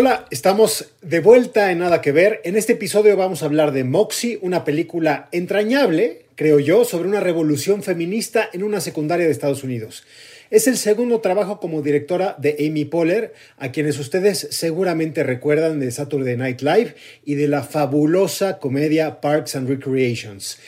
Hola, estamos de vuelta en Nada que Ver. En este episodio vamos a hablar de Moxie, una película entrañable, creo yo, sobre una revolución feminista en una secundaria de Estados Unidos. Es el segundo trabajo como directora de Amy Poehler, a quienes ustedes seguramente recuerdan de Saturday Night Live y de la fabulosa comedia Parks and Recreations.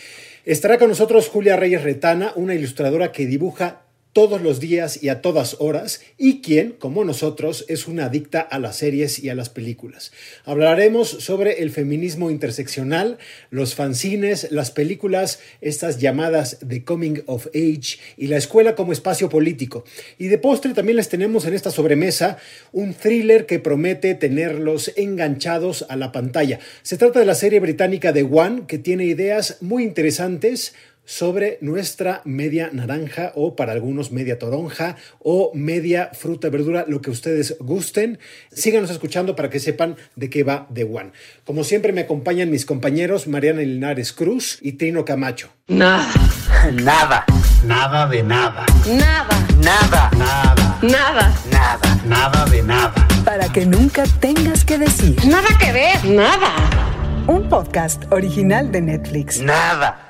Estará con nosotros Julia Reyes Retana, una ilustradora que dibuja todos los días y a todas horas y quien, como nosotros, es una adicta a las series y a las películas. Hablaremos sobre el feminismo interseccional, los fanzines, las películas, estas llamadas The Coming of Age y la escuela como espacio político. Y de postre también les tenemos en esta sobremesa un thriller que promete tenerlos enganchados a la pantalla. Se trata de la serie británica The One que tiene ideas muy interesantes, sobre nuestra media naranja o para algunos media toronja o media fruta verdura, lo que ustedes gusten. Síganos escuchando para que sepan de qué va The One. Como siempre me acompañan mis compañeros Mariana Linares Cruz y Trino Camacho. Nada. Nada. Nada de nada. Nada. Nada. Nada. Nada. Nada. Nada de nada. Para que nunca tengas que decir. Nada que ver. Nada. Un podcast original de Netflix. Nada.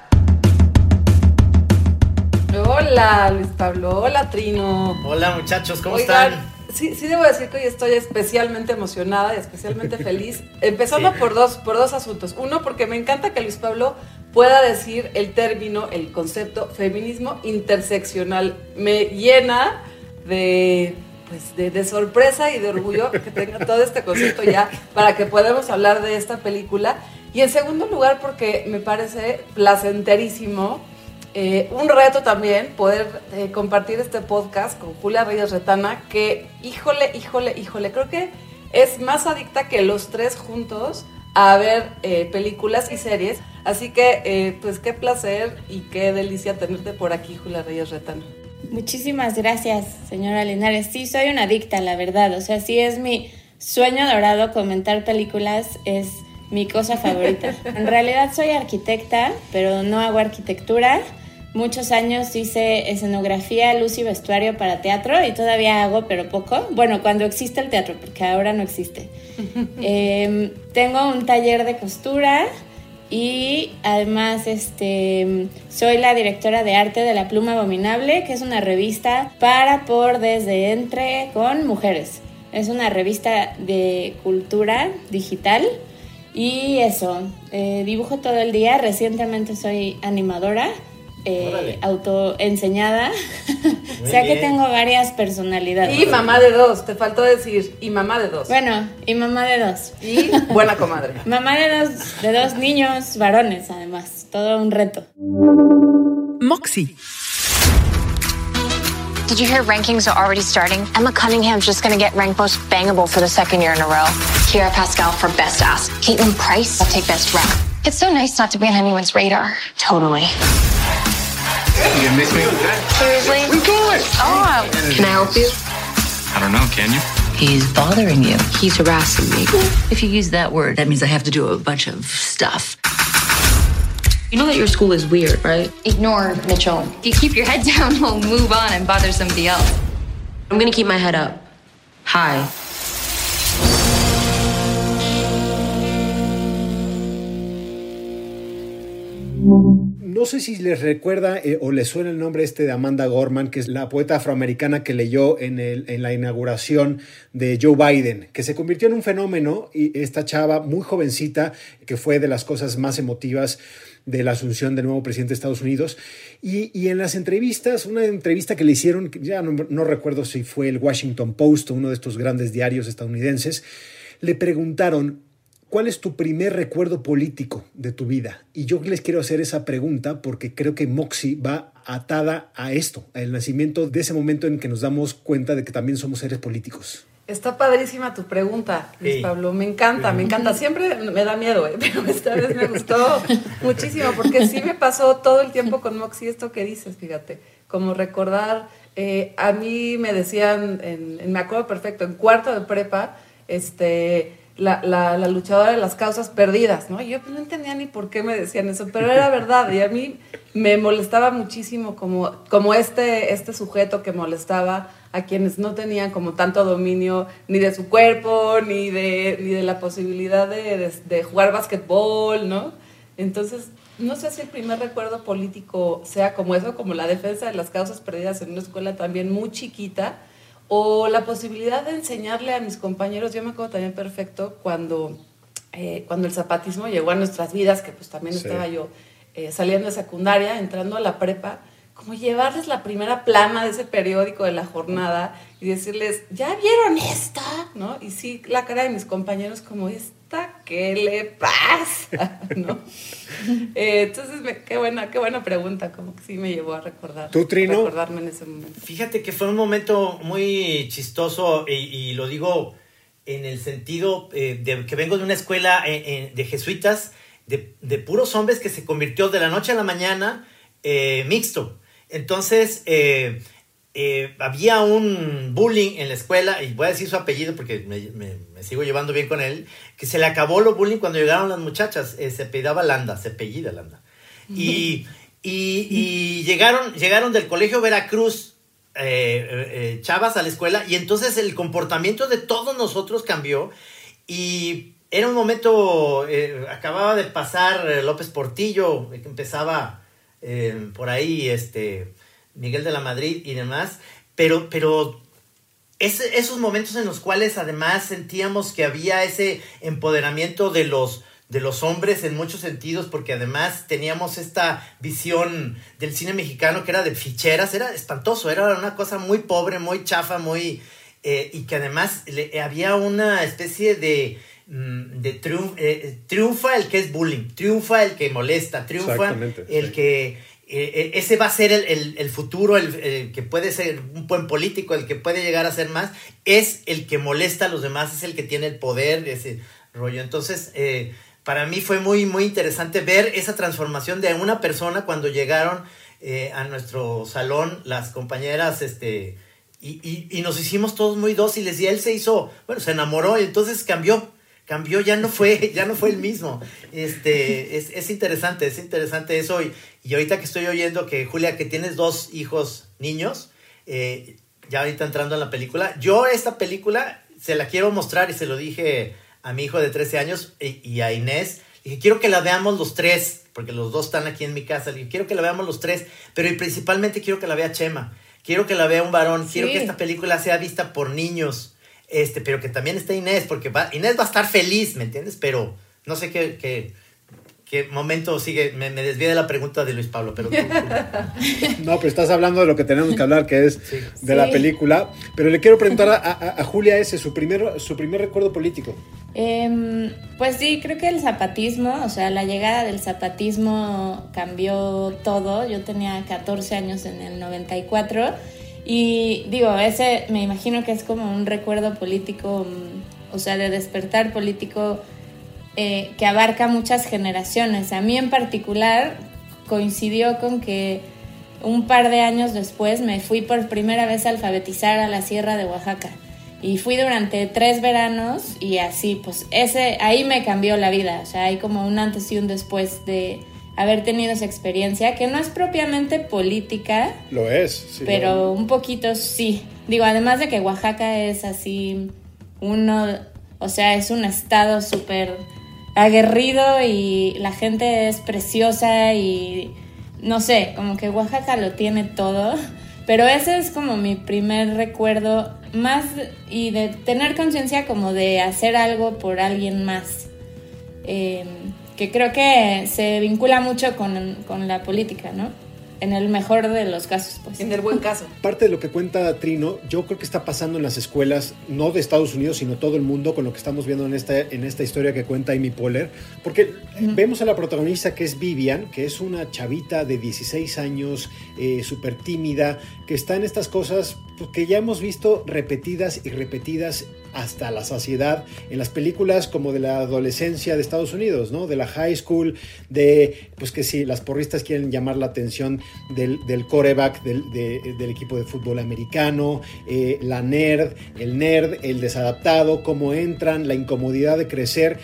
Hola, Luis Pablo. Hola, Trino. Hola muchachos, ¿cómo Oigan, están? Sí, sí debo decir que hoy estoy especialmente emocionada y especialmente feliz. Empezando Sí. por, dos, por dos asuntos. Uno, porque me encanta que Luis Pablo pueda decir el término, el concepto feminismo interseccional. Me llena de, pues, de, de sorpresa y de orgullo que tenga todo este concepto ya para que podamos hablar de esta película. Y en segundo lugar, porque me parece placenterísimo eh, un reto también poder eh, compartir este podcast con Julia Reyes Retana, que híjole, híjole, híjole, creo que es más adicta que los tres juntos a ver eh, películas y series. Así que, pues qué placer y qué delicia tenerte por aquí, Julia Reyes Retana. Muchísimas gracias, señora Linares. Sí, soy una adicta, la verdad. O sea, sí es mi sueño dorado comentar películas, es mi cosa favorita. En realidad soy arquitecta, pero no hago arquitectura. Muchos años hice escenografía, luz y vestuario para teatro y todavía hago, pero poco. Bueno, cuando existe el teatro, porque ahora no existe. Em, tengo un taller de costura y además este, soy la directora de arte de La Pluma Abominable, que es una revista para, por, desde, entre, con mujeres. Es una revista de cultura digital y eso, eh, dibujo todo el día. Recientemente soy animadora, eh, autoenseñada. o sea que bien. tengo varias personalidades. Y mamá de dos, te faltó decir, y mamá de dos. Bueno, y mamá de dos. Y buena comadre. Mamá de dos, de dos niños varones, además. Todo un reto. Moxie. Did you hear rankings are already starting? Emma Cunningham's just gonna get ranked most bangable for the second year in a row. Kiera Pascal for best ass. Caitlin Price will take best rap. It's so nice not to be on anyone's radar. Totally. You gonna miss me? Seriously? We good. Oh, Can I help you? I don't know, can you? He's bothering you. He's harassing me. If you use that word, that means I have to do a bunch of stuff. You know that your school is weird, right? ignore Mitchell. If you keep your head down, we'll move on and bother somebody else. I'm gonna keep my head up. High. No sé si les recuerda eh, o les suena el nombre este de Amanda Gorman, que es la poeta afroamericana que leyó en, la inauguración de Joe Biden, que se convirtió en un fenómeno y esta chava muy jovencita, que fue de las cosas más emotivas de la asunción del nuevo presidente de Estados Unidos. Y, en las entrevistas, una entrevista que le hicieron, ya no, no recuerdo si fue el Washington Post o uno de estos grandes diarios estadounidenses, le preguntaron, ¿Cuál es tu primer recuerdo político de tu vida? Y yo les quiero hacer esa pregunta porque creo que Moxie va atada a esto, al nacimiento de ese momento en que nos damos cuenta de que también somos seres políticos. Está padrísima tu pregunta, Luis. Pablo. Me encanta, me encanta. Siempre me da miedo, ¿eh? pero esta vez me gustó muchísimo porque sí me pasó todo el tiempo con Moxie esto que dices, fíjate. Como recordar, eh, a mí me decían, en, en- me acuerdo perfecto, en cuarto de prepa, este, la, la- la luchadora de las causas perdidas, ¿no? Yo pues, no entendía ni por qué me decían eso, pero era verdad. Y a mí me molestaba muchísimo como, como este, este sujeto que molestaba a quienes no tenían como tanto dominio ni de su cuerpo, ni de, ni de la posibilidad de, de, de jugar basquetbol, ¿no? Entonces, no sé si el primer recuerdo político sea como eso, como la defensa de las causas perdidas en una escuela también muy chiquita, o la posibilidad de enseñarle a mis compañeros, yo me acuerdo también perfecto cuando, eh, cuando el zapatismo llegó a nuestras vidas, que pues también Sí. estaba yo eh, saliendo de secundaria, entrando a la prepa, como llevarles la primera plana de ese periódico de la jornada y decirles, ¿ya vieron esta? ¿No? Y sí, la cara de mis compañeros como, ¿esta qué le pasa? ¿No? Eh, entonces, me- qué, buena, qué buena pregunta, como que sí me llevó a recordar. ¿Tú, Trino? Recordarme en ese momento. Fíjate que fue un momento muy chistoso y, y lo digo en el sentido eh, de que vengo de una escuela eh, de jesuitas, de, de puros hombres que se convirtió de la noche a la mañana eh, mixto. Entonces, eh, había un bullying en la escuela, y voy a decir su apellido porque me, me- me sigo llevando bien con él, que se le acabó lo bullying cuando llegaron las muchachas, eh, se apellidaba Landa, se apellida Landa. Y, y- y llegaron, llegaron del colegio Veracruz eh, eh, chavas a la escuela y entonces el comportamiento de todos nosotros cambió y era un momento, acababa de pasar López Portillo, que empezaba por ahí este, Miguel de la Madrid y demás, pero, pero esos momentos en los cuales además sentíamos que había ese empoderamiento de los, de los hombres en muchos sentidos, porque además teníamos esta visión del cine mexicano que era de ficheras, era espantoso, era una cosa muy pobre, muy chafa, muy... eh, y que además le- había una especie de... mm, de eh, triunfa el que es bullying, triunfa el que molesta, triunfa el sí. que eh, eh, ese va a ser el, el- futuro, el, el que puede ser un buen político, el que puede llegar a ser más, es el que molesta a los demás, es el que tiene el poder, ese rollo. Entonces, eh, para mí fue muy, muy interesante ver esa transformación de una persona cuando llegaron eh, a nuestro salón las compañeras, este, y, y- y nos hicimos todos muy dóciles y él se hizo, bueno, se enamoró y entonces cambió cambió, ya no fue, ya no fue el mismo. Este, es, es interesante, es interesante eso. Y, y ahorita que estoy oyendo que, Julia, que tienes dos hijos niños, eh, ya ahorita entrando en la película, yo esta película se la quiero mostrar y se lo dije a mi hijo de 13 años y, y a Inés. Dije, quiero que la veamos los tres, porque los dos están aquí en mi casa. Le dije, quiero que la veamos los tres, pero y principalmente quiero que la vea Chema. Quiero que la vea un varón. Quiero que esta película sea vista por niños. Este, pero que también esté Inés, porque va- Inés va a estar feliz, ¿me entiendes? Pero no sé qué, qué, qué momento sigue. Me, me desvié de la pregunta de Luis Pablo, pero tú- No, pero estás hablando de lo que tenemos que hablar, que es Sí. de la película. Pero le quiero preguntar a, a- a Julia ese, su primer, su primer recuerdo político. Em, pues sí, creo que el zapatismo, o sea, la llegada del zapatismo cambió todo. Yo tenía 14 años en el 94 y digo, ese me imagino que es como un recuerdo político, mm, o sea, de despertar político eh, que abarca muchas generaciones. A mí en particular coincidió con que un par de años después me fui por primera vez a alfabetizar a la Sierra de Oaxaca. Y fui durante tres veranos y así, pues ese, ahí me cambió la vida. O sea, hay como un antes y un después de haber tenido esa experiencia, que no es propiamente política, Lo es. sí, pero lo- un poquito sí. Digo, además de que Oaxaca es así, uno, o sea, es un estado súper aguerrido y la gente es preciosa y no sé, como que Oaxaca lo tiene todo. Pero ese es como mi primer recuerdo más y de tener conciencia como de hacer algo por alguien más. Eh, que creo que se vincula mucho con, con la política, ¿no? En el mejor de los casos, pues. En el buen caso. Parte de lo que cuenta Trino, yo creo que está pasando en las escuelas, no de Estados Unidos, sino todo el mundo, con lo que estamos viendo en esta, en esta historia que cuenta Amy Poehler. Porque vemos a la protagonista que es Vivian, que es una chavita de 16 años, eh, súper tímida, que está en estas cosas pues, que ya hemos visto repetidas y repetidas hasta la saciedad en las películas como de la adolescencia de Estados Unidos, ¿no? De la high school, de, pues que si las porristas quieren llamar la atención del, del coreback del, de- del equipo de fútbol americano, eh, la nerd, el nerd, el desadaptado, cómo entran, la incomodidad de crecer.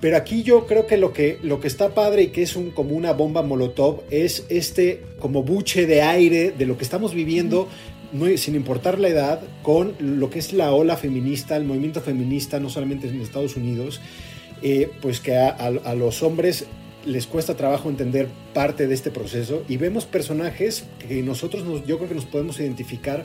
Pero aquí yo creo que lo que, lo que está padre y que es como una bomba molotov es este como buche de aire de lo que estamos viviendo, sin importar la edad, con lo que es la ola feminista, el movimiento feminista, no solamente en Estados Unidos, eh, pues que a, a- los hombres les cuesta trabajo entender parte de este proceso. Y vemos personajes que nosotros nos- yo creo que nos podemos identificar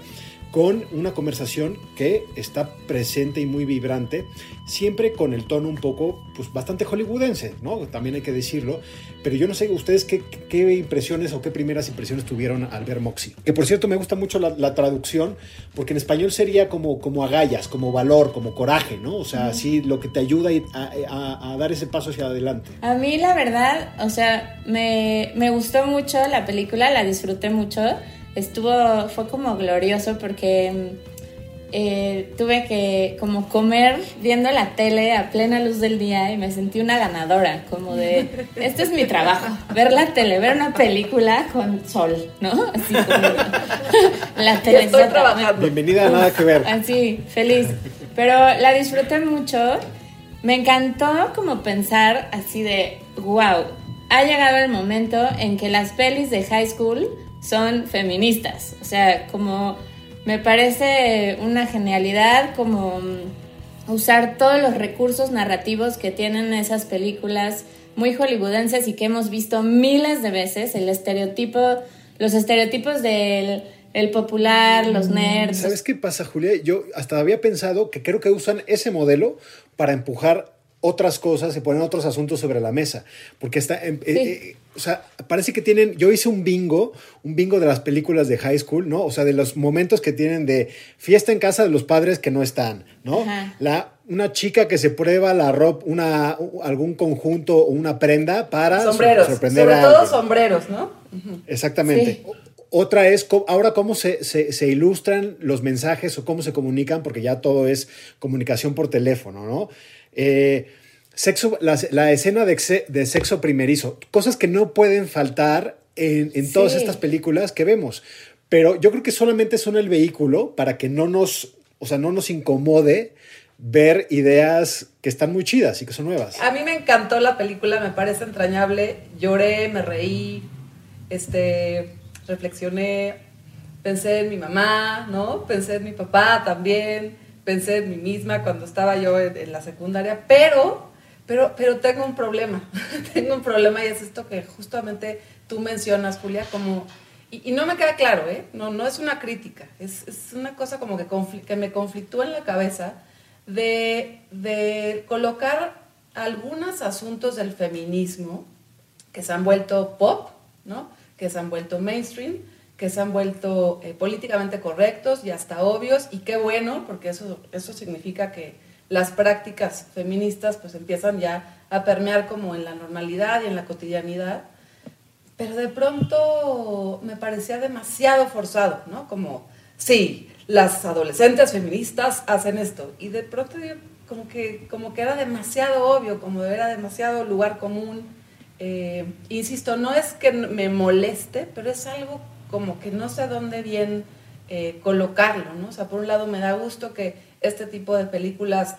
con una conversación que está presente y muy vibrante, siempre con el tono un poco, pues bastante hollywoodense, ¿no? También hay que decirlo, pero yo no sé ustedes qué, qué impresiones o qué primeras impresiones tuvieron al ver Moxie. Que por cierto me gusta mucho la, la traducción, porque en español sería como, como agallas, como valor, como coraje, ¿no? O sea, así lo que te ayuda a, a- a dar ese paso hacia adelante. A mí la verdad, o sea, me, me gustó mucho la película, la disfruté mucho. Estuvo, fue como glorioso porque mm, eh, tuve que como comer viendo la tele a plena luz del día y me sentí una ganadora, como de, este es mi trabajo, ver la tele, ver una película con sol, ¿no? Así como la tele. estoy trabajando. Bienvenida a Nada que Ver. Así, feliz. Pero la disfruté mucho. Me encantó como pensar así de, wow, ha llegado el momento en que las pelis de high school son feministas. O sea, como me parece una genialidad como mm, usar todos los recursos narrativos que tienen esas películas muy hollywoodenses y que hemos visto miles de veces, el estereotipo, los estereotipos del el popular, los nerds, ¿Sabes qué pasa, Julia? Yo hasta había pensado que creo que usan ese modelo para empujar otras cosas y poner otros asuntos sobre la mesa. Porque está. eh, eh, eh, o sea, parece que tienen. Yo hice un bingo, un bingo de las películas de high school, ¿no? O sea, de los momentos que tienen de fiesta en casa de los padres que no están, ¿no? Ajá. La, una chica que se prueba la ropa, una, algún conjunto o una prenda para Sombreros, sorprender sobre a todo alguien. sombreros, ¿no? Exactamente. Sí. Otra es ahora cómo se, se- se ilustran los mensajes o cómo se comunican, porque ya todo es comunicación por teléfono, ¿no? Eh, sexo, la, la escena de, de sexo primerizo, cosas que no pueden faltar en, en todas estas películas que vemos. Pero yo creo que solamente son el vehículo para que no nos, o sea, no nos incomode ver ideas que están muy chidas y que son nuevas. A mí me encantó la película, me parece entrañable. Lloré, me reí, este, reflexioné, pensé en mi mamá, ¿no? Pensé en mi papá también, pensé en mí misma cuando estaba yo en, en la secundaria, pero, pero, pero tengo un problema, tengo un problema y es esto que justamente tú mencionas, Julia, como... Y, no me queda claro, ¿eh? No, no es una crítica, es, es una cosa como que, que me conflictúa en la cabeza de, de colocar algunos asuntos del feminismo que se han vuelto pop, ¿no? que se han vuelto mainstream, que se han vuelto eh, políticamente correctos y hasta obvios, y qué bueno, porque eso, eso significa que las prácticas feministas pues empiezan ya a permear como en la normalidad y en la cotidianidad, pero de pronto me parecía demasiado forzado, ¿no? Como, sí, las adolescentes feministas hacen esto, y de pronto como que, como que era demasiado obvio, como era demasiado lugar común. Eh, insisto, no es que me moleste, pero es algo como que no sé dónde bien eh, colocarlo, ¿no? O sea, por un lado me da gusto que este tipo de películas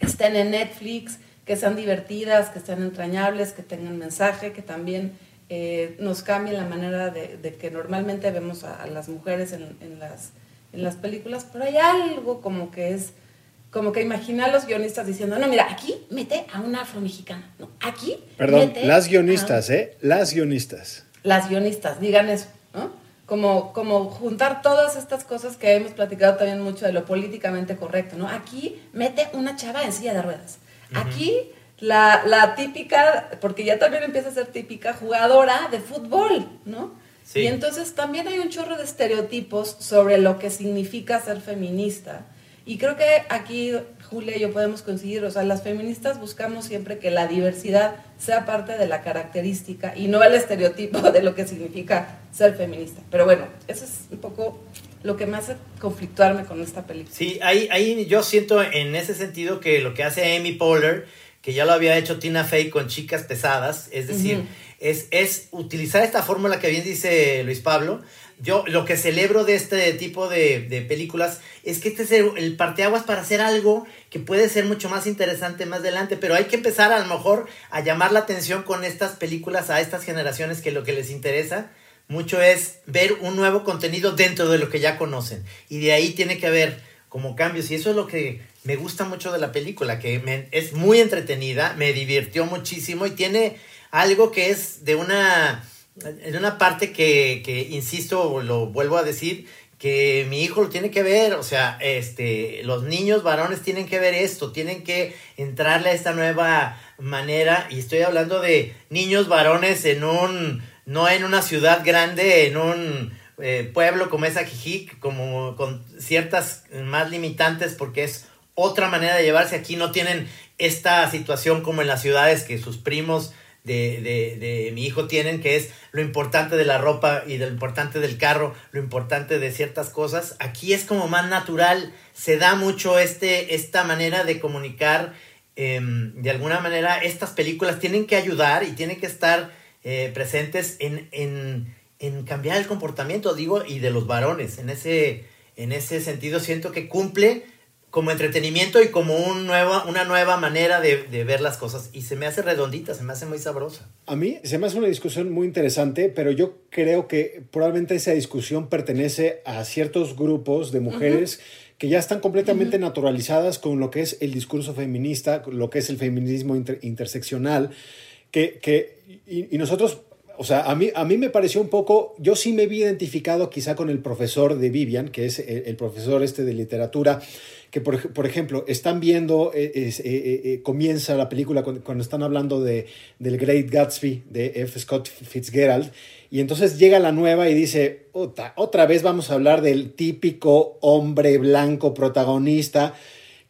estén en Netflix, que sean divertidas, que sean entrañables, que tengan mensaje, que también eh, nos cambien la manera de, de que normalmente vemos a, a las mujeres en, en las, en las películas, pero hay algo como que es, como que imagina a los guionistas diciendo, no, mira, aquí mete a una afromexicana, no, aquí Perdón, mete las a- guionistas, ¿eh? Las guionistas. las guionistas, digan eso. Como, como juntar todas estas cosas que hemos platicado también mucho de lo políticamente correcto, ¿no? Aquí mete una chava en silla de ruedas. Aquí la, la típica, porque ya también empieza a ser típica, jugadora de fútbol, ¿no? Sí. Y entonces también hay un chorro de estereotipos sobre lo que significa ser feminista. Y creo que aquí, Julia y yo podemos coincidir, o sea, las feministas buscamos siempre que la diversidad sea parte de la característica y no el estereotipo de lo que significa ser feminista. Pero bueno, ese es un poco lo que me hace conflictuarme con esta película. Sí, ahí, ahí yo siento en ese sentido que lo que hace Amy Poehler, que ya lo había hecho Tina Fey con chicas pesadas, es decir. Es, es utilizar esta fórmula que bien dice Luis Pablo. Yo lo que celebro de este tipo de, películas es que este es el, el parteaguas para hacer algo que puede ser mucho más interesante más adelante, pero hay que empezar a lo mejor a llamar la atención con estas películas a estas generaciones que lo que les interesa mucho es ver un nuevo contenido dentro de lo que ya conocen. Y de ahí tiene que haber como cambios. Y eso es lo que me gusta mucho de la película, que me- es muy entretenida, me divirtió muchísimo y tiene algo que es de una, de una parte que, que, insisto, lo vuelvo a decir, que mi hijo lo tiene que ver, o sea, este, los niños varones tienen que ver esto, tienen que entrarle a esta nueva manera, y estoy hablando de niños varones en un, no en una ciudad grande, en un eh, pueblo como es Ajijic, como con ciertas más limitantes, porque es otra manera de llevarse aquí, no tienen esta situación como en las ciudades que sus primos de, de, de mi hijo tienen, que es lo importante de la ropa y lo importante del carro, lo importante de ciertas cosas. Aquí es como más natural, se da mucho este, esta manera de comunicar. em, de alguna manera, estas películas tienen que ayudar y tienen que estar eh, presentes en, en, en cambiar el comportamiento, digo, y de los varones. En ese, en ese sentido, siento que cumple como entretenimiento y como un nueva, una nueva manera de, de ver las cosas. Y se me hace redondita, se me hace muy sabrosa. A mí se me hace una discusión muy interesante, pero yo creo que probablemente esa discusión pertenece a ciertos grupos de mujeres que ya están completamente naturalizadas con lo que es el discurso feminista, con lo que es el feminismo inter- interseccional, que, que y, y nosotros, o sea, a mí, a mí me pareció un poco, yo sí me vi identificado quizá con el profesor de Vivian, que es el, el profesor este de literatura, que por, por ejemplo están viendo, eh, eh, eh, comienza la película cuando, cuando están hablando de, del Great Gatsby de F. Scott Fitzgerald, y entonces llega la nueva y dice, "Ota, otra vez vamos a hablar del típico hombre blanco protagonista,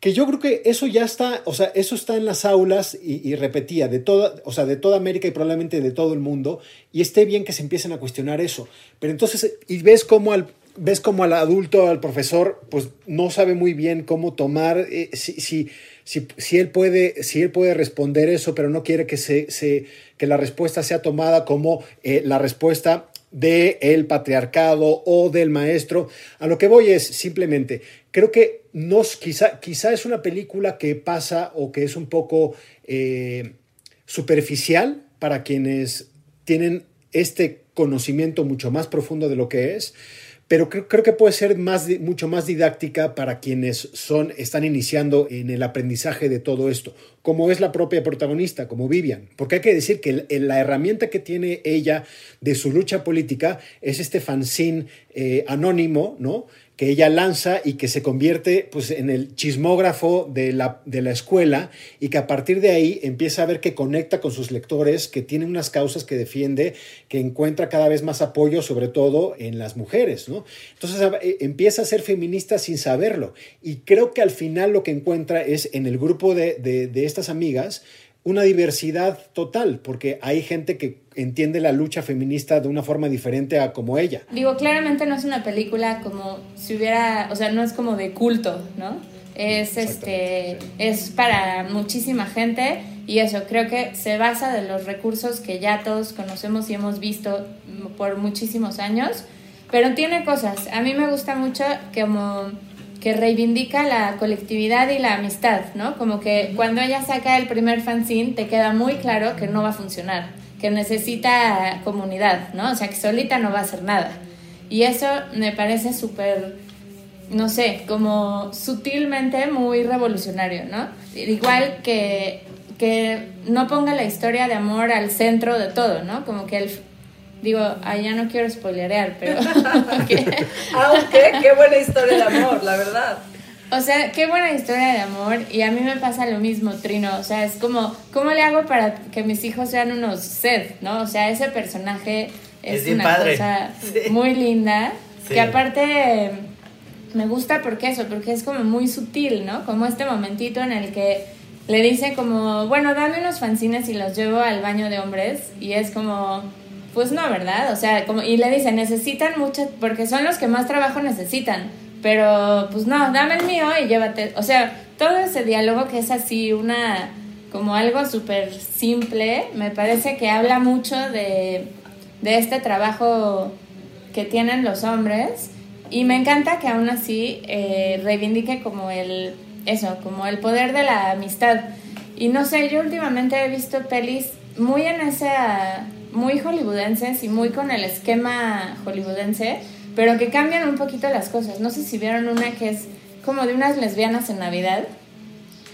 que yo creo que eso ya está, o sea, eso está en las aulas y, y repetía de toda, o sea, de toda América y probablemente de todo el mundo, y esté bien que se empiecen a cuestionar eso. Pero entonces, y ves cómo al, ves como al adulto, al profesor, pues no sabe muy bien cómo tomar, eh, si, si, si, si él puede, si él puede responder eso, pero no quiere que, se, que la respuesta sea tomada como eh, la respuesta del el patriarcado o del maestro. A lo que voy es simplemente, creo que nos, quizá, quizá es una película que pasa o que es un poco eh, superficial para quienes tienen este conocimiento mucho más profundo de lo que es, pero creo, que puede ser mucho más didáctica para quienes son, están iniciando en el aprendizaje de todo esto, como es la propia protagonista, como Vivian. Porque hay que decir que la herramienta que tiene ella de su lucha política es este fanzine eh, anónimo, ¿no? Que ella lanza y que se convierte pues, en el chismógrafo de la, de la escuela y que a partir de ahí empieza a ver que conecta con sus lectores, que tiene unas causas que defiende, que encuentra cada vez más apoyo, sobre todo en las mujeres. ¿no? Entonces eh, empieza a ser feminista sin saberlo y creo que al final lo que encuentra es en el grupo de- de estas amigas una diversidad total, porque hay gente que entiende la lucha feminista de una forma diferente a como ella. Digo, claramente no es una película como si hubiera, o sea, no es como de culto, ¿no? Es este es para muchísima gente y eso creo que se basa de los recursos que ya todos conocemos y hemos visto por muchísimos años, pero tiene cosas. A mí me gusta mucho como que reivindica la colectividad y la amistad, ¿no? Como que cuando ella saca el primer fanzine te queda muy claro que no va a funcionar, que necesita comunidad, ¿no? O sea, que solita no va a hacer nada. Y eso me parece súper, no sé, como sutilmente muy revolucionario, ¿no? Igual que, que no ponga la historia de amor al centro de todo, ¿no? Como que el... Digo, ah, ya no quiero spoilerear, pero... que- Aunque, qué buena historia de amor, la verdad. O sea, qué buena historia de amor y a mí me pasa lo mismo, Trino. O sea, es como, ¿cómo le hago para que mis hijos sean unos Seth, no? O sea, ese personaje es, una padre. cosa Sí. muy linda. Sí. Que aparte me gusta porque eso, porque es como muy sutil, ¿no? Como este momentito en el que le dice como, bueno, dame unos fanzines y los llevo al baño de hombres y es como, pues no, ¿verdad? O sea, como, y le dice, necesitan mucho, porque son los que más trabajo necesitan, pero pues no, dame el mío y llévate, o sea, todo ese diálogo que es así una, como algo súper simple, me parece que habla mucho de, de este trabajo que tienen los hombres y me encanta que aún así eh, reivindique como el, eso, como el poder de la amistad. Y no sé, yo últimamente he visto pelis muy en esa, muy hollywoodenses y muy con el esquema hollywoodense, pero que cambian un poquito las cosas. No sé si vieron una que es como de unas lesbianas en Navidad.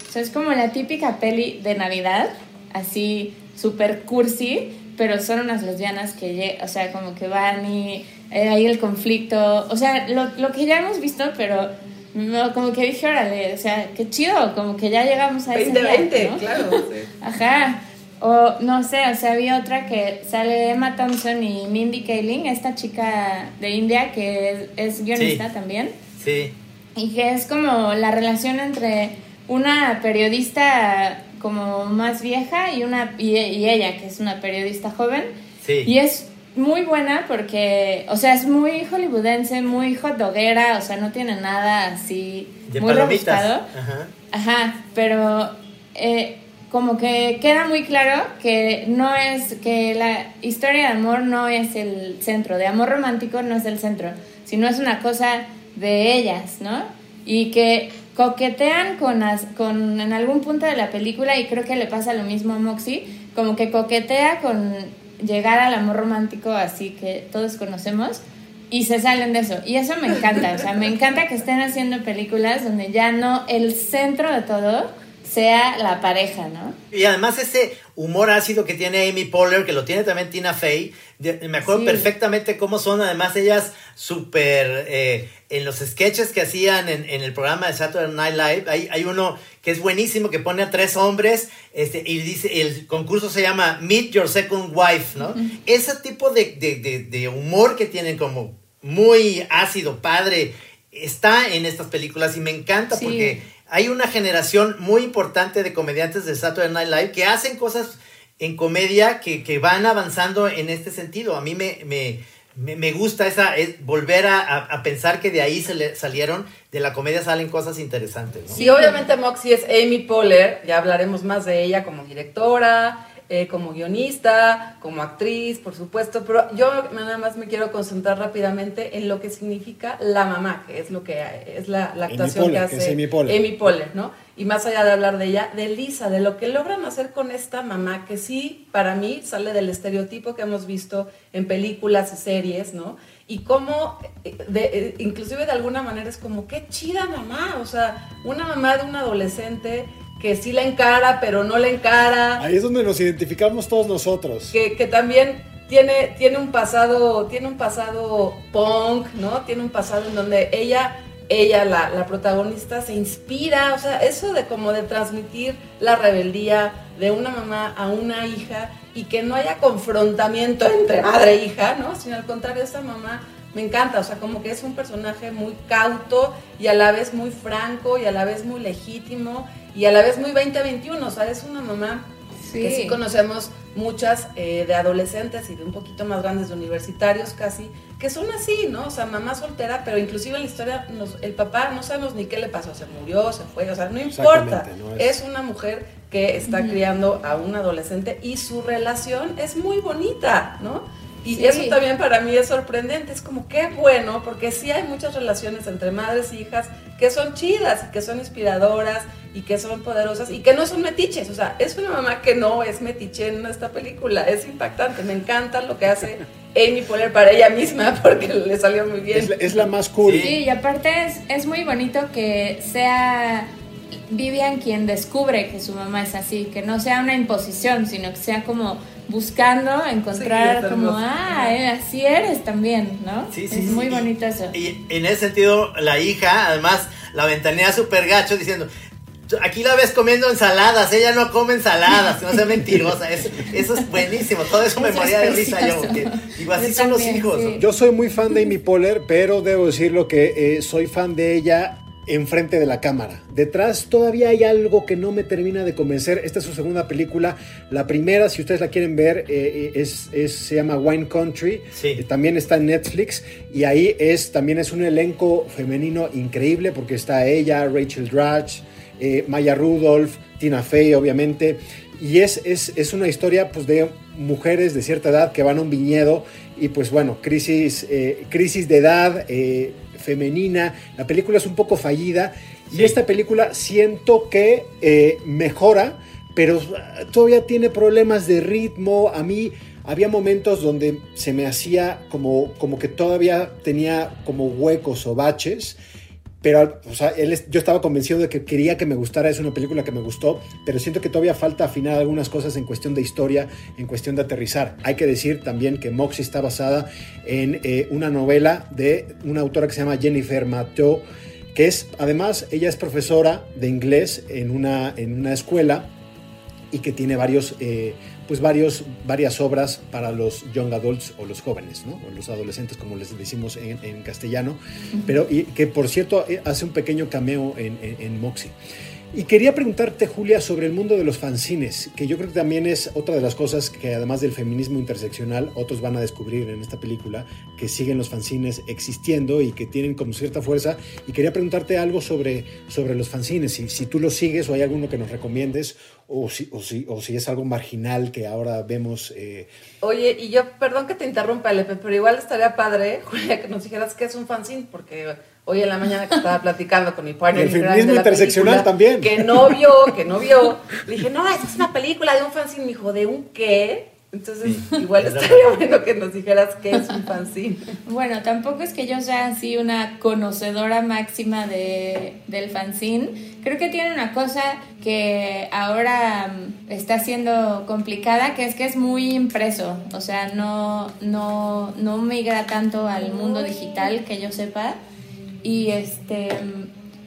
O sea, es como la típica peli de Navidad, así súper cursi, pero son unas lesbianas que, o sea, como que van y eh, ahí el conflicto, o sea, lo, lo que ya hemos visto, pero no, como que dije, órale, o sea, qué chido, como que ya llegamos a ese día, 2020, ¿no? claro. sí. Ajá. O no sé, o sea, había otra que sale Emma Thompson y Mindy Kaling, esta chica de India que es, es guionista Sí. también, Sí. y que es como la relación entre una periodista como más vieja y una y, y ella que es una periodista joven Sí. y es muy buena porque o sea es muy hollywoodense muy hot doguera o sea no tiene nada así De muy rebuscado Ajá. Ajá, pero eh, como que queda muy claro que no es, que la historia de amor no es el centro, de amor romántico no es el centro, sino es una cosa de ellas, ¿no? Y que coquetean con, as- con en algún punto de la película, y creo que le pasa lo mismo a Moxie, como que coquetea con llegar al amor romántico así que todos conocemos, y se salen de eso. Y eso me encanta. O sea, me encanta que estén haciendo películas donde ya no el centro de todo sea la pareja, ¿no? Y además ese humor ácido que tiene Amy Poehler, que lo tiene también Tina Fey, de- me acuerdo Sí. perfectamente cómo son además ellas súper, eh, en los sketches que hacían en, en el programa de Saturday Night Live, hay, hay uno que es buenísimo, que pone a tres hombres, este, y dice, el concurso se llama Meet Your Second Wife, ¿no? Ese tipo de, de- de- de humor que tienen como muy ácido, padre, está en estas películas y me encanta Sí. porque hay una generación muy importante de comediantes de Saturday Night Live que hacen cosas en comedia que, que van avanzando en este sentido. A mí me, me, me, gusta esa, es volver a, a- pensar que de ahí se le salieron, de la comedia salen cosas interesantes. ¿no? Y obviamente Moxie es Amy Poehler, ya hablaremos más de ella como directora, eh, como guionista, como actriz, por supuesto, pero yo nada más me quiero concentrar rápidamente en lo que significa la mamá, que es lo que es la, la actuación que hace es Amy Poehler. Amy Poehler, ¿no? Y más allá de hablar de ella, de Lisa, de lo que logran hacer con esta mamá, que sí, para mí, sale del estereotipo que hemos visto en películas y series, ¿no? Y cómo, eh, de, eh, inclusive de alguna manera es como, qué chida mamá, o sea, una mamá de un adolescente que sí la encara, pero no la encara, Ahí es donde nos identificamos todos nosotros. que, que también tiene, tiene un pasado, tiene un pasado punk, ¿no? Tiene un pasado en donde ella, ella, la, la protagonista, se inspira, o sea, eso de como de transmitir la rebeldía de una mamá a una hija y que no haya confrontamiento entre madre e hija, ¿no? Sino al contrario, esta mamá me encanta, o sea, como que es un personaje muy cauto y a la vez muy franco y a la vez muy legítimo y a la vez muy 2021, o sea, es una mamá que sí conocemos muchas eh, de adolescentes y de un poquito más grandes, de universitarios casi, que son así, ¿no? O sea, mamá soltera, pero inclusive en la historia nos- el papá no sabemos ni qué le pasó, se murió, se fue, o sea, no importa. Exactamente, no es- es... una mujer que está criando a un adolescente y su relación es muy bonita, ¿no? Y Sí. eso también para mí es sorprendente, es como qué bueno, porque sí hay muchas relaciones entre madres e hijas que son chidas y que son inspiradoras y que son poderosas y que no son metiches, o sea, es una mamá que no es metiche en esta película, es impactante, me encanta lo que hace Amy Poehler para ella misma porque le salió muy bien. Es la, es la más cool. Sí, y aparte es, es muy bonito que sea Vivian quien descubre que su mamá es así, que no sea una imposición, sino que sea como buscando encontrar Sí, como, ah, eh, así eres también, ¿no? Sí, sí, es sí. muy Y- bonito eso. Y en ese sentido, la hija, además, la ventanea súper gacho diciendo, aquí la ves comiendo ensaladas, ella no come ensaladas, no sea mentirosa, eso, eso es buenísimo, todo eso, me Eso moría de es risa yo, digo, así Yo son los hijos. sí. ¿no? Yo soy muy fan de Amy Poehler, pero debo decirlo que eh, soy fan de ella enfrente de la cámara. Detrás todavía hay algo que no me termina de convencer. Esta es su segunda película. La primera, si ustedes la quieren ver, eh, es, es- se llama Wine Country. Eh, también está en Netflix. Y ahí es, también es un elenco femenino increíble porque está ella, Rachel Dratch, eh, Maya Rudolph, Tina Fey, obviamente. Y es, es, es una historia pues, de mujeres de cierta edad que van a un viñedo y pues bueno, crisis, eh, crisis de edad eh, femenina. La película es un poco fallida y esta película siento que eh, mejora, pero todavía tiene problemas de ritmo. A mí había momentos donde se me hacía como, como que todavía tenía como huecos o baches. Pero, o sea, yo estaba convencido de que quería que me gustara, es una película que me gustó, pero siento que todavía falta afinar algunas cosas en cuestión de historia, en cuestión de aterrizar. Hay que decir también que Moxie está basada en eh, una novela de una autora que se llama Jennifer Mathieu, que es, además, ella es profesora de inglés en una, en una escuela y que tiene varios, eh, pues varios, varias obras para los young adults o los jóvenes, ¿no? o los adolescentes, como les decimos en, en castellano, pero y que por cierto eh, hace un pequeño cameo en, en, en Moxie. Y quería preguntarte, Julia, sobre el mundo de los fanzines, que yo creo que también es otra de las cosas que además del feminismo interseccional, otros van a descubrir en esta película, que siguen los fanzines existiendo y que tienen como cierta fuerza. Y quería preguntarte algo sobre, sobre los fanzines, si, si tú los sigues o hay alguno que nos recomiendes, o si, o si, o si es algo marginal que ahora vemos. eh, Oye, y yo, perdón que te interrumpa, Lepe, pero igual estaría padre, Julia, que nos dijeras qué es un fanzine, porque hoy en la mañana que estaba platicando con mi partner El feminismo interseccional película, también. Que no vio, que no vio. Le dije, no, esta es una película de un fanzine. Me dijo, ¿de un qué? Entonces, igual estaría bueno que nos dijeras qué es un fanzine. Bueno, tampoco es que yo sea así una conocedora máxima de, del fanzine. Creo que tiene una cosa que ahora mm, está siendo complicada, que es que es muy impreso. O sea, no, no, no migra tanto al mundo digital, que yo sepa. Y este...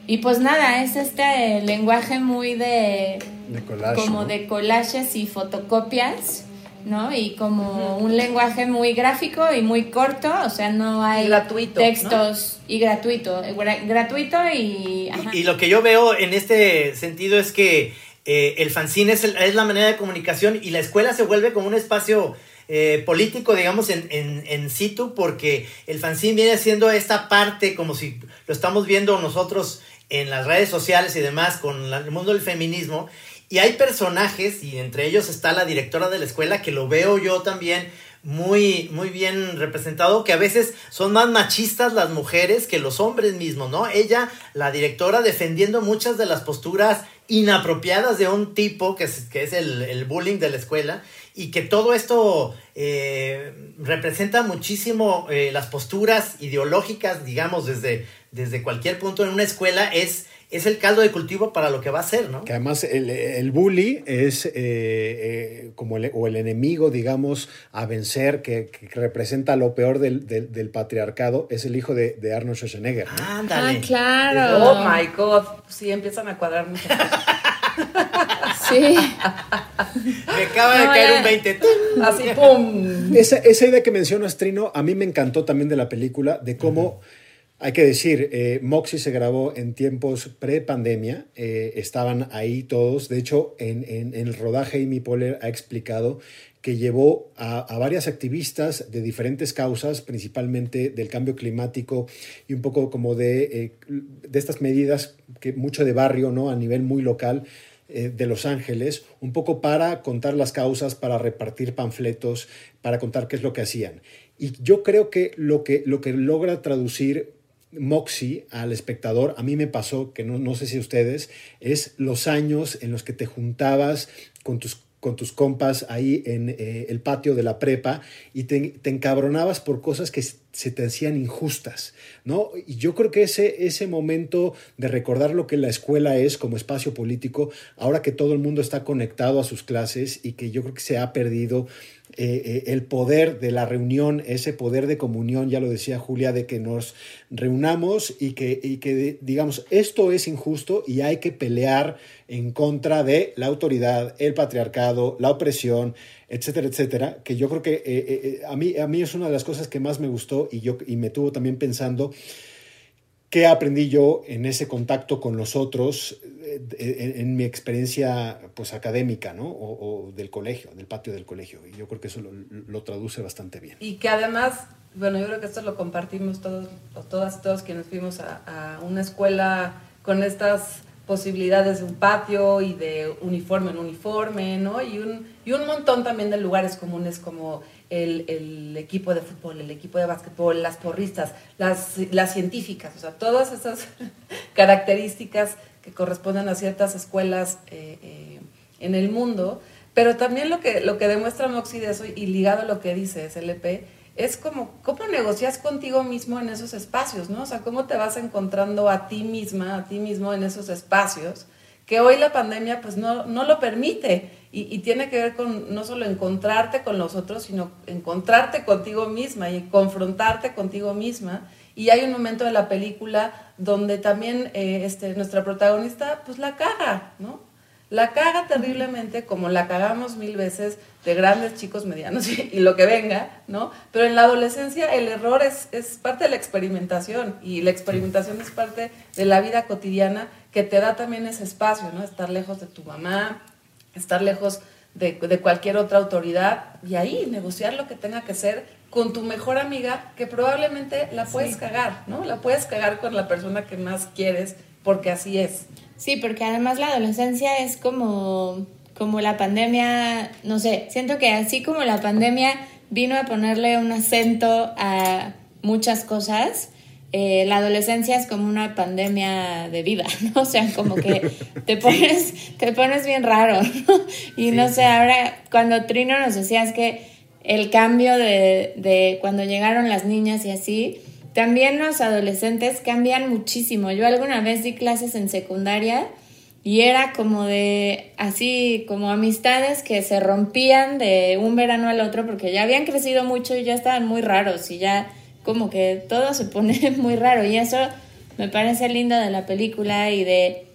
Y pues nada, es este lenguaje muy de de collage. como ¿no? de collages y fotocopias, ¿no? Y como un lenguaje muy gráfico y muy corto, o sea, no hay Y gratuito, textos y gratuito, gra- gratuito y ajá. Y lo que yo veo en este sentido es que eh, el fanzine es, el- es la manera de comunicación y la escuela se vuelve como un espacio eh, político, digamos, en, en, en situ, porque el fanzine viene siendo esta parte como si lo estamos viendo nosotros en las redes sociales y demás con el mundo del feminismo. Y hay personajes, y entre ellos está la directora de la escuela, que lo veo yo también muy, muy bien representado, que a veces son más machistas las mujeres que los hombres mismos, ¿no? Ella, la directora, defendiendo muchas de las posturas inapropiadas de un tipo que es, que es el, el bullying de la escuela y que todo esto eh, representa muchísimo eh, las posturas ideológicas, digamos, desde, desde cualquier punto en una escuela, es, es el caldo de cultivo para lo que va a ser, ¿no? Que además el, el bully es eh, eh, como el, o el enemigo, digamos, a vencer, que, que representa lo peor del, del- del patriarcado, es el hijo de, de Arnold Schwarzenegger. ¿no? Ándale. Ah, claro. Oh my God. Sí, empiezan a cuadrar muchas cosas. Sí. Me acaba de No, caer ya. un 20. Así, ¡pum! Esa, esa idea que mencionas, Trino, a mí me encantó también de la película, de cómo, hay que decir, eh, Moxie se grabó en tiempos pre-pandemia, eh, estaban ahí todos, de hecho, en, en- en el rodaje Amy Poehler ha explicado que llevó a, varias activistas de diferentes causas, principalmente del cambio climático y un poco como de, eh, de estas medidas, que mucho de barrio, ¿no? A nivel muy local, eh, de Los Ángeles, un poco para contar las causas, para repartir panfletos, para contar qué es lo que hacían. Y yo creo que lo que, lo que logra traducir Moxie al espectador, a mí me pasó, que no, no sé si ustedes, es los años en los que te juntabas con tus con tus compas ahí en eh, el patio de la prepa y te, te encabronabas por cosas que se te hacían injustas, ¿no? Y yo creo que ese, ese momento de recordar lo que la escuela es como espacio político, ahora que todo el mundo está conectado a sus clases y que yo creo que se ha perdido eh, eh, el poder de la reunión, ese poder de comunión, ya lo decía Julia, de que nos reunamos y que, y que digamos, esto es injusto y hay que pelear en contra de la autoridad, el patriarcado, la opresión, etcétera, etcétera, que yo creo que eh, eh, a, mí, a mí es una de las cosas que más me gustó y, yo, y me tuvo también pensando ¿Qué aprendí yo en ese contacto con los otros, eh, en, mi experiencia pues, académica, ¿no? O, del colegio, del patio del colegio? Y yo creo que eso lo, traduce bastante bien. Y que además, bueno, yo creo que esto lo compartimos todos, todas todos quienes fuimos a una escuela con estas posibilidades de un patio y de uniforme en uniforme, ¿no? Y un, y un montón también de lugares comunes como el, el equipo de fútbol, el equipo de básquetbol, las porristas, las, las científicas, o sea, todas esas características que corresponden a ciertas escuelas eh, eh, en el mundo, pero también lo que, lo que demuestra Moxie de eso y ligado a lo que dice SLP, es como cómo negocias contigo mismo en esos espacios, ¿no? O sea, cómo te vas encontrando a ti misma, a ti mismo en esos espacios, que hoy la pandemia pues no, no lo permite y, y, tiene que ver con no solo encontrarte con los otros, sino encontrarte contigo misma y confrontarte contigo misma. Y hay un momento de la película donde también eh, este, nuestra protagonista pues la caga, ¿no? La caga terriblemente, como la cagamos mil veces de grandes, chicos, medianos y, y, lo que venga, ¿no? Pero en la adolescencia el error es, es parte de la experimentación y la experimentación es parte de la vida cotidiana que te da también ese espacio, ¿no? Estar lejos de tu mamá, estar lejos de, de cualquier otra autoridad y ahí negociar lo que tenga que ser con tu mejor amiga que probablemente la puedes sí. cagar, ¿no? La puedes cagar con la persona que más quieres porque así es. Sí, porque además la adolescencia es como, como la pandemia, no sé, siento que así como la pandemia vino a ponerle un acento a muchas cosas, eh, la adolescencia es como una pandemia de vida, ¿no? O sea, como que te pones, te pones bien raro, ¿no? Y sí, no sé, ahora cuando Trino nos decías que el cambio de, de cuando llegaron las niñas y así, también los adolescentes cambian muchísimo. Yo alguna vez di clases en secundaria y era como de así como amistades que se rompían de un verano al otro porque ya habían crecido mucho y ya estaban muy raros y ya como que todo se pone muy raro y eso me parece lindo de la película y de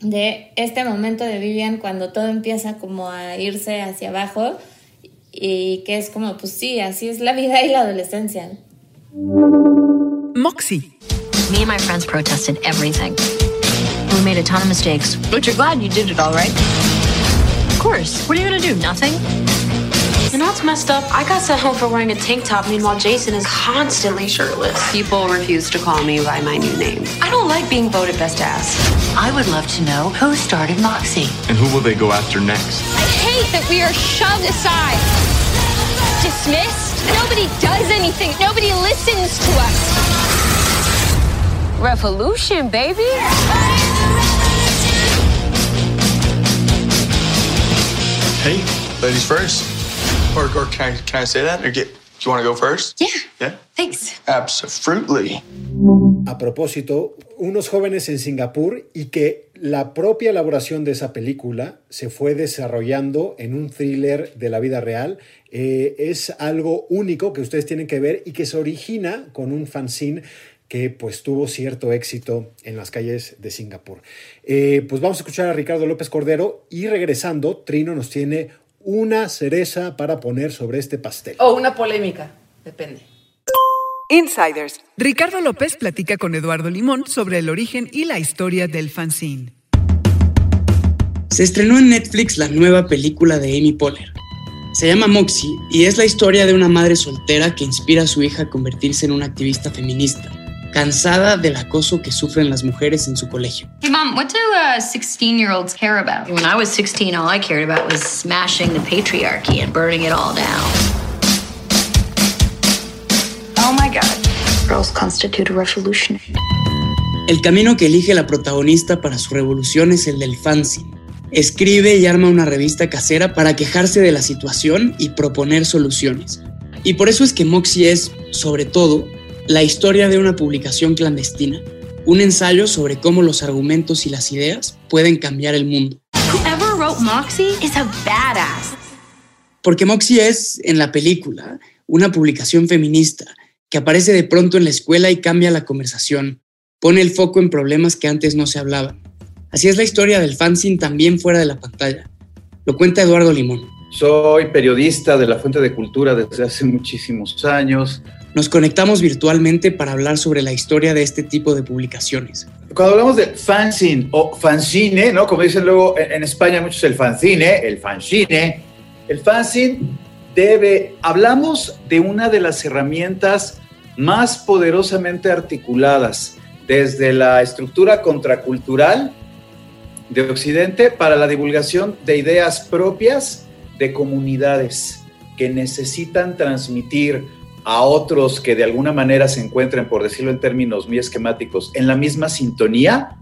de este momento de Vivian cuando todo empieza como a irse hacia abajo y que es como pues sí, así es la vida y la adolescencia. Moxie. Me and my friends protested everything. We made a ton of mistakes, but you're glad you did it all right. Of course. What are you gonna do? Nothing? You know what's messed up? I got sent home for wearing a tank top, meanwhile Jason is constantly shirtless. People refuse to call me by my new name. I don't like being voted best ass. I would love to know who started Moxie. And who will they go after next? I hate that we are shoved aside, dismissed. Nobody does anything. Nobody listens to us. Revolution, baby. Hey, ladies first. Or, or can, I, can I say that? Or get, do you want to go first? Yeah. Yeah? Thanks. Absolutely. A propósito, unos jóvenes en Singapur y que la propia elaboración de esa película se fue desarrollando en un thriller de la vida real. Eh, es algo único que ustedes tienen que ver y que se origina con un fanzine que pues tuvo cierto éxito en las calles de Singapur. Eh, pues vamos a escuchar a Ricardo López Cordero y regresando, Trino nos tiene una cereza para poner sobre este pastel. O una polémica, depende. Insiders. Ricardo López platica con Eduardo Limón sobre el origen y la historia del fanzine. Se estrenó en Netflix la nueva película de Amy Poehler. Se llama Moxie y es la historia de una madre soltera que inspira a su hija a convertirse en una activista feminista, cansada del acoso que sufren las mujeres en su colegio. Hey mom, what do uh, 16 year olds care about? When I was 16, all I cared about was smashing the patriarchy and burning it all down. Oh my god. Girls constitute a revolution. El camino que elige la protagonista para su revolución es el del fanzine. Escribe y arma una revista casera para quejarse de la situación y proponer soluciones. Y por eso es que Moxie es, sobre todo, la historia de una publicación clandestina, un ensayo sobre cómo los argumentos y las ideas pueden cambiar el mundo. Whoever wrote Moxie is a badass. Porque Moxie es, en la película, una publicación feminista que aparece de pronto en la escuela y cambia la conversación, pone el foco en problemas que antes no se hablaban. Así es la historia del fanzine también fuera de la pantalla. Lo cuenta Eduardo Limón. Soy periodista de la Fuente de Cultura desde hace muchísimos años. Nos conectamos virtualmente para hablar sobre la historia de este tipo de publicaciones. Cuando hablamos de fanzine o fanzine, ¿no? Como dicen luego en España muchos el fanzine, el fanzine, el fanzine debe, hablamos de una de las herramientas más poderosamente articuladas desde la estructura contracultural de Occidente para la divulgación de ideas propias de comunidades que necesitan transmitir a otros que de alguna manera se encuentren, por decirlo en términos muy esquemáticos, en la misma sintonía,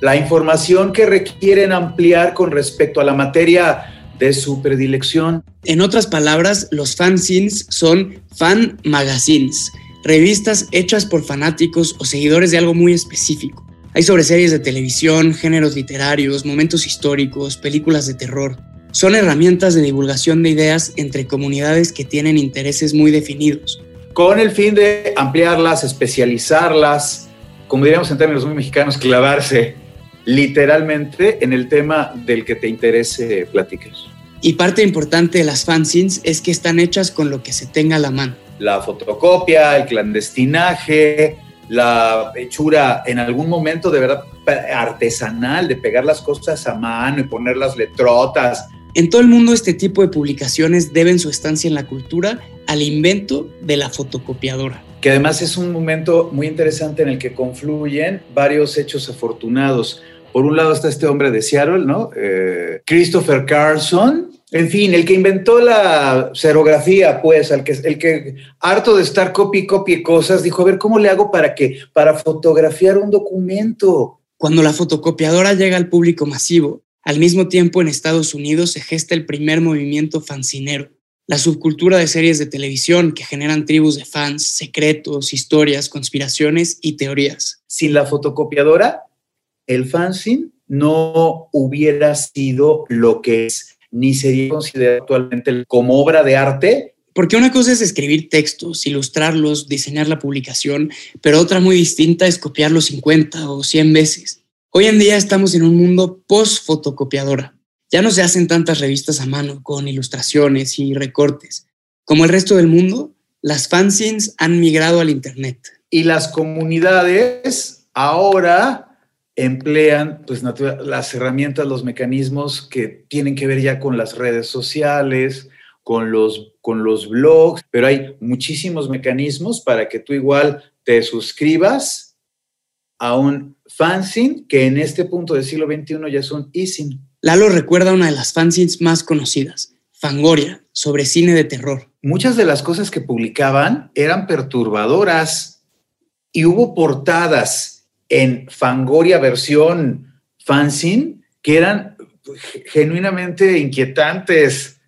la información que requieren ampliar con respecto a la materia de su predilección. En otras palabras, los fanzines son fan magazines, revistas hechas por fanáticos o seguidores de algo muy específico. Hay sobre series de televisión, géneros literarios, momentos históricos, películas de terror. Son herramientas de divulgación de ideas entre comunidades que tienen intereses muy definidos. Con el fin de ampliarlas, especializarlas, como diríamos en términos muy mexicanos, clavarse literalmente en el tema del que te interese platicar. Y parte importante de las fanzines es que están hechas con lo que se tenga a la mano. La fotocopia, el clandestinaje, la hechura en algún momento de verdad artesanal, de pegar las cosas a mano y poner las letrotas, en todo el mundo este tipo de publicaciones deben su estancia en la cultura al invento de la fotocopiadora. Que además es un momento muy interesante en el que confluyen varios hechos afortunados. Por un lado está este hombre de Seattle, ¿no? Eh, Christopher Carlson, en fin, el que inventó la serografía, pues, el que, el que harto de estar copy y copy cosas, dijo, a ver, ¿cómo le hago para que, para fotografiar un documento? Cuando la fotocopiadora llega al público masivo, al mismo tiempo, en Estados Unidos se gesta el primer movimiento fancinero, la subcultura de series de televisión que generan tribus de fans, secretos, historias, conspiraciones y teorías. Sin la fotocopiadora, el fanzine no hubiera sido lo que es, ni sería considerado actualmente como obra de arte. Porque una cosa es escribir textos, ilustrarlos, diseñar la publicación, pero otra muy distinta es copiarlos 50 o 100 veces. Hoy en día estamos en un mundo post-fotocopiadora. Ya no se hacen tantas revistas a mano con ilustraciones y recortes. Como el resto del mundo, las fanzines han migrado al Internet. Y las comunidades ahora emplean pues, las herramientas, los mecanismos que tienen que ver ya con las redes sociales, con los, con los blogs, pero hay muchísimos mecanismos para que tú igual te suscribas a un fanzine que en este punto del siglo XXI ya es un e Lalo recuerda una de las fanzines más conocidas, Fangoria, sobre cine de terror. Muchas de las cosas que publicaban eran perturbadoras y hubo portadas en Fangoria versión fanzine que eran genuinamente inquietantes.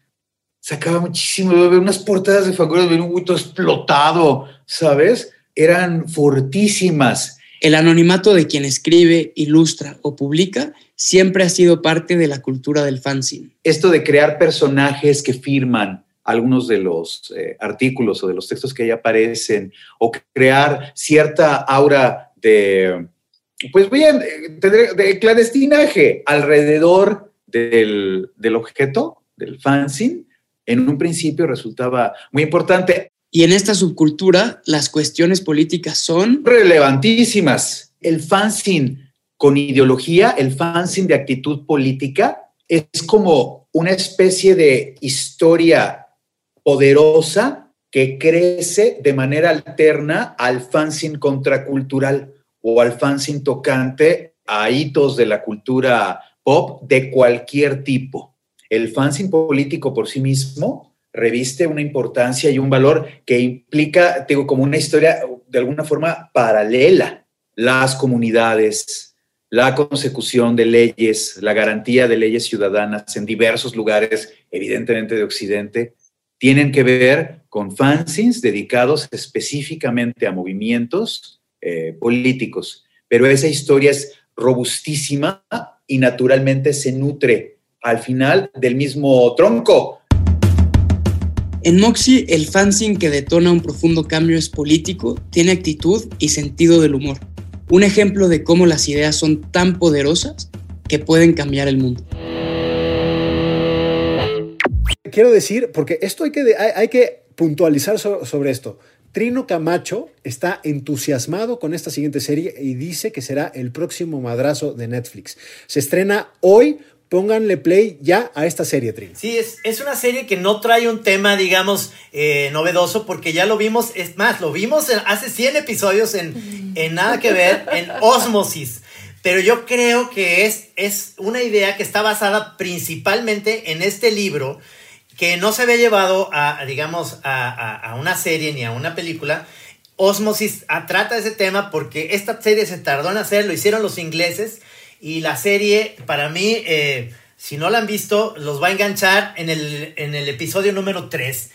Sacaba muchísimo de ver unas portadas de Fangoria de un huito explotado, ¿sabes? Eran fortísimas el anonimato de quien escribe, ilustra o publica siempre ha sido parte de la cultura del fanzine. Esto de crear personajes que firman algunos de los eh, artículos o de los textos que ahí aparecen, o crear cierta aura de, pues bien, de, clandestinaje alrededor del, del objeto, del fanzine, en un principio resultaba muy importante. Y en esta subcultura, las cuestiones políticas son relevantísimas. El fanzine con ideología, el fanzine de actitud política, es como una especie de historia poderosa que crece de manera alterna al fanzine contracultural o al fanzine tocante a hitos de la cultura pop de cualquier tipo. El fanzine político por sí mismo reviste una importancia y un valor que implica, digo, como una historia de alguna forma paralela. Las comunidades, la consecución de leyes, la garantía de leyes ciudadanas en diversos lugares, evidentemente de Occidente, tienen que ver con fanzines dedicados específicamente a movimientos eh, políticos. Pero esa historia es robustísima y naturalmente se nutre al final del mismo tronco en Moxie, el fanzine que detona un profundo cambio es político, tiene actitud y sentido del humor. Un ejemplo de cómo las ideas son tan poderosas que pueden cambiar el mundo. Quiero decir, porque esto hay que, hay, que puntualizar sobre esto. Trino Camacho está entusiasmado con esta siguiente serie y dice que será el próximo madrazo de Netflix. Se estrena hoy. Pónganle play ya a esta serie, Trino. Sí, es, es una serie que no trae un tema, digamos, eh, novedoso, porque ya lo vimos, es más, lo vimos hace 100 episodios en, en Nada que Ver, en Osmosis. Pero yo creo que es, es una idea que está basada principalmente en este libro, que no se había llevado a, digamos, a, a- una serie ni a una película. Osmosis ah, trata ese tema porque esta serie se tardó en hacer, lo hicieron los ingleses y la serie, para mí, eh, si no la han visto, los va a enganchar en el, en el episodio número 3.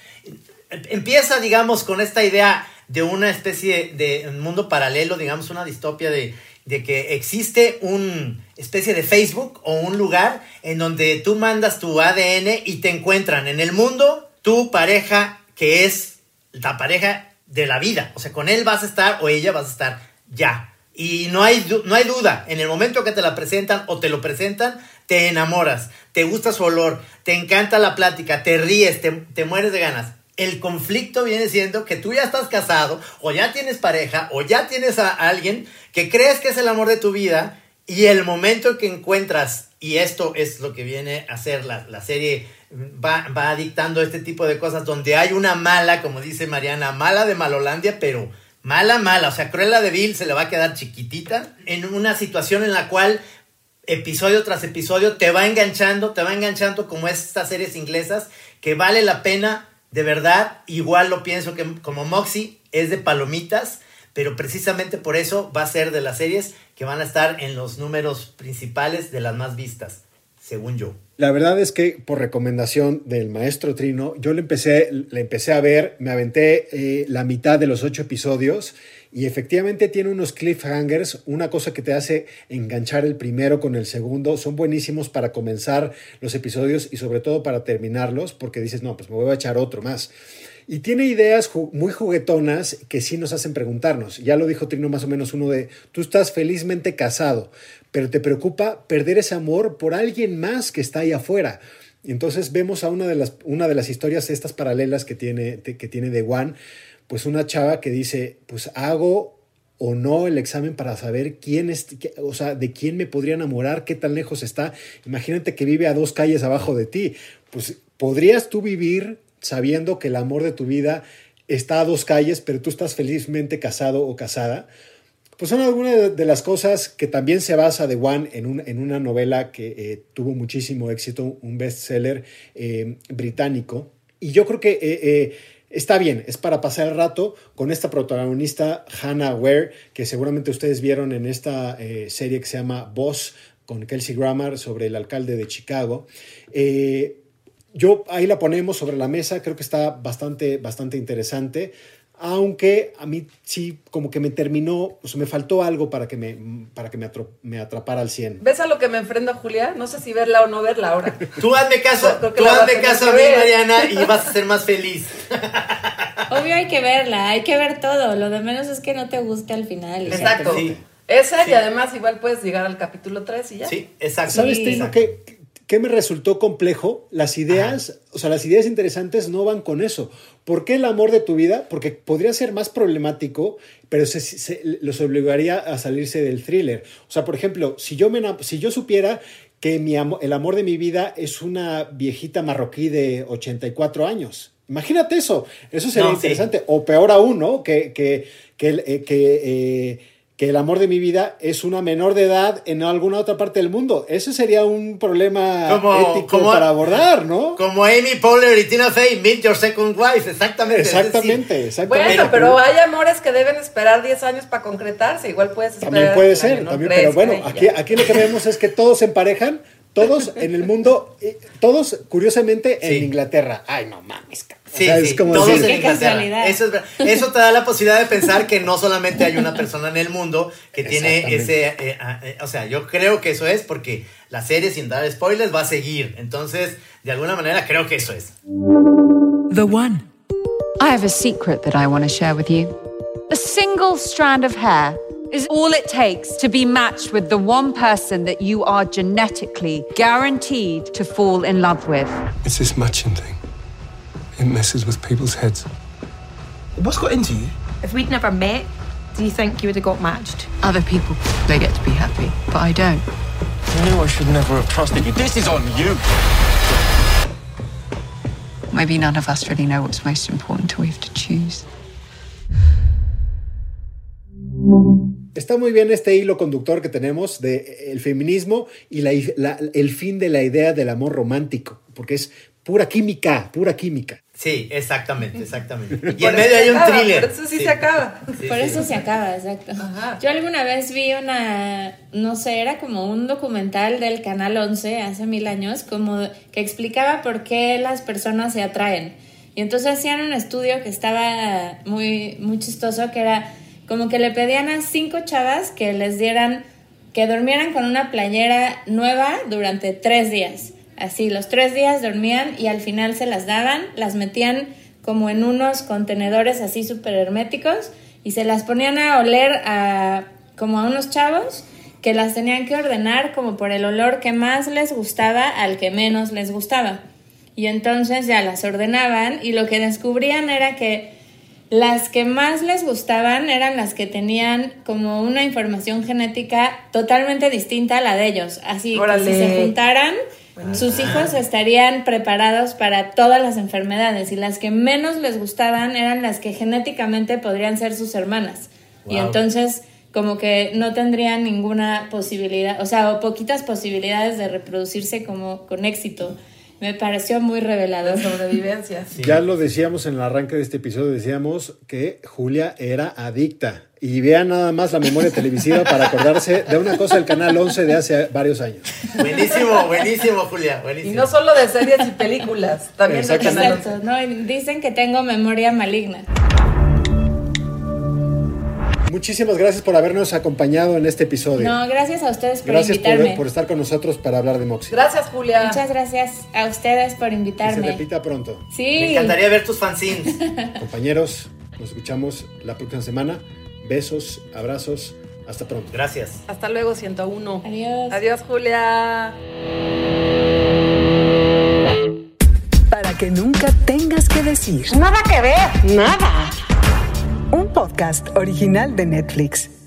Empieza, digamos, con esta idea de una especie de mundo paralelo, digamos, una distopia de, de que existe una especie de Facebook o un lugar en donde tú mandas tu ADN y te encuentran en el mundo tu pareja que es la pareja de la vida. O sea, con él vas a estar o ella vas a estar ya. Y no hay, no hay duda, en el momento que te la presentan o te lo presentan, te enamoras, te gusta su olor, te encanta la plática, te ríes, te, te mueres de ganas. El conflicto viene siendo que tú ya estás casado o ya tienes pareja o ya tienes a alguien que crees que es el amor de tu vida y el momento que encuentras, y esto es lo que viene a ser la, la serie, va, va dictando este tipo de cosas donde hay una mala, como dice Mariana, mala de Malolandia, pero mala, mala. O sea, Cruella de Vil se le va a quedar chiquitita en una situación en la cual episodio tras episodio te va enganchando, te va enganchando como estas series inglesas que vale la pena, de verdad, igual lo pienso que como Moxie es de palomitas, pero precisamente por eso va a ser de las series que van a estar en los números principales de las más vistas, según yo. La verdad es que por recomendación del maestro Trino, yo le empecé, le empecé a ver, me aventé eh, la mitad de los ocho episodios y efectivamente tiene unos cliffhangers, una cosa que te hace enganchar el primero con el segundo. Son buenísimos para comenzar los episodios y sobre todo para terminarlos, porque dices, no, pues me voy a echar otro más. Y tiene ideas muy juguetonas que sí nos hacen preguntarnos. Ya lo dijo Trino más o menos uno de, tú estás felizmente casado, pero te preocupa perder ese amor por alguien más que está ahí afuera. Entonces vemos a una de las, una de las historias estas paralelas que tiene, que tiene The One, pues una chava que dice, pues hago o no el examen para saber quién es, o sea, de quién me podría enamorar, qué tan lejos está. Imagínate que vive a dos calles abajo de ti. Pues podrías tú vivir sabiendo que el amor de tu vida está a dos calles, pero tú estás felizmente casado o casada. Pues son algunas de- de las cosas que también se basa The One en, un- en una novela que eh, tuvo muchísimo éxito, un bestseller eh, británico. Y yo creo que eh, eh, está bien, es para pasar el rato con esta protagonista, Hannah Ware, que seguramente ustedes vieron en esta eh, serie que se llama Boss con Kelsey Grammer sobre el alcalde de Chicago. Eh, yo ahí la ponemos sobre la mesa, creo que está bastante, bastante interesante, aunque a mí sí como que me terminó, o sea, me faltó algo para que me, para que me, atro- me atrapara al 100. ¿Ves a lo que me enfrenta Julia? No sé si verla o no verla ahora. Tú hazme caso, que tú hazme caso que a mí, ver. Mariana, y vas a ser más feliz. Obvio hay que verla, hay que ver todo. Lo de menos es que no te guste al final. Exacto. Esa y además igual puedes llegar al capítulo 3 y ya. Sí, exacto. ¿Sabes, Trino, qué, qué me resultó complejo? Las ideas, o sea, las ideas interesantes no van con eso. ¿Por qué el amor de tu vida? Porque podría ser más problemático, pero se, se- los obligaría a salirse del thriller. O sea, por ejemplo, si yo, me, si yo supiera que mi el amor de mi vida es una viejita marroquí de 84 años. Imagínate eso, eso sería No, sí. interesante. O peor aún, ¿no? Que, que, que, eh, que, eh, que el amor de mi vida es una menor de edad en alguna otra parte del mundo. Ese sería un problema Como- ético como- para abordar, ¿no? Como Amy Poehler y Tina Fey, Meet Your Second Wife, exactamente. Exactamente, exactamente. Bueno, pero hay amores que deben esperar 10 años para concretarse. Igual puedes esperar. También puede ser, año, ¿no también, pero bueno, aquí lo que vemos es que todos se emparejan, todos en el mundo, eh, todos curiosamente en Inglaterra. Ay, no mames, cabrón. Sí, O sea, sí, es como todos decir- en Inglaterra. Eso, es eso te da la posibilidad de pensar que no solamente hay una persona en el mundo que tiene ese... Eh, ah, eh, o sea, yo creo que eso es porque la serie, sin dar spoilers, va a seguir. Entonces, de alguna manera, creo que eso es. The One. I have a secret that I want to share with you. A single strand of hair is all it takes to be matched with the one person that you are genetically guaranteed to fall in love with. It's this matching thing. It messes with people's heads. What's got into you? If we'd never met, do you think you would have got matched? Other people, they get to be happy, but I don't. I knew I should never have trusted you. This is on you. Maybe none of us really know what's most important till we have to choose. Está muy bien este hilo conductor que tenemos de el feminismo y la- la- el fin de la idea del amor romántico, porque es pura química, pura química. Sí, exactamente, exactamente. Y en medio hay se un acaba, thriller. Por eso sí, se acaba. Sí, Por sí. eso se acaba, exacto. Yo alguna vez vi una, no sé, era como un documental del Canal 11 hace mil años, como que explicaba por qué las personas se atraen. Y entonces hacían un estudio que estaba muy, muy chistoso, que era como que le pedían a cinco chavas que les dieran, que durmieran con una playera nueva durante tres días. Así, los tres días dormían y al final se las daban, las metían como en unos contenedores así súper herméticos y se las ponían a oler a como a unos chavos que las tenían que ordenar como por el olor que más les gustaba al que menos les gustaba. Y entonces ya las ordenaban y lo que descubrían era que las que más les gustaban eran las que tenían como una información genética totalmente distinta a la de ellos. Así que Órale. si se juntaran, sus hijos estarían preparados para todas las enfermedades y las que menos les gustaban eran las que genéticamente podrían ser sus hermanas. Y entonces como que no tendrían ninguna posibilidad, o sea, o poquitas posibilidades de reproducirse como con éxito. Me pareció muy revelador. Sobrevivencia. Ya lo decíamos en el arranque de este episodio, decíamos que Julia era adicta. Y vean nada más la memoria televisiva para acordarse de una cosa del Canal 11 de hace varios años. Buenísimo, buenísimo, Julia. Y no solo de series y películas, también de Exactamente. canales. Exacto, ¿no? Y dicen que tengo memoria maligna. Muchísimas gracias por habernos acompañado en este episodio. No, gracias a ustedes por gracias por, invitarme. por estar con nosotros para hablar de Moxie. Gracias, Julia. Muchas gracias a ustedes por Que se invitarme. repita pronto. Sí. Me encantaría ver tus fanzines. Compañeros, nos escuchamos la próxima semana. Besos, abrazos. Hasta pronto. Gracias. Hasta luego, 101. Adiós. Adiós, Julia. Para que nunca tengas que decir. Nada que ver, nada. Un podcast original de Netflix.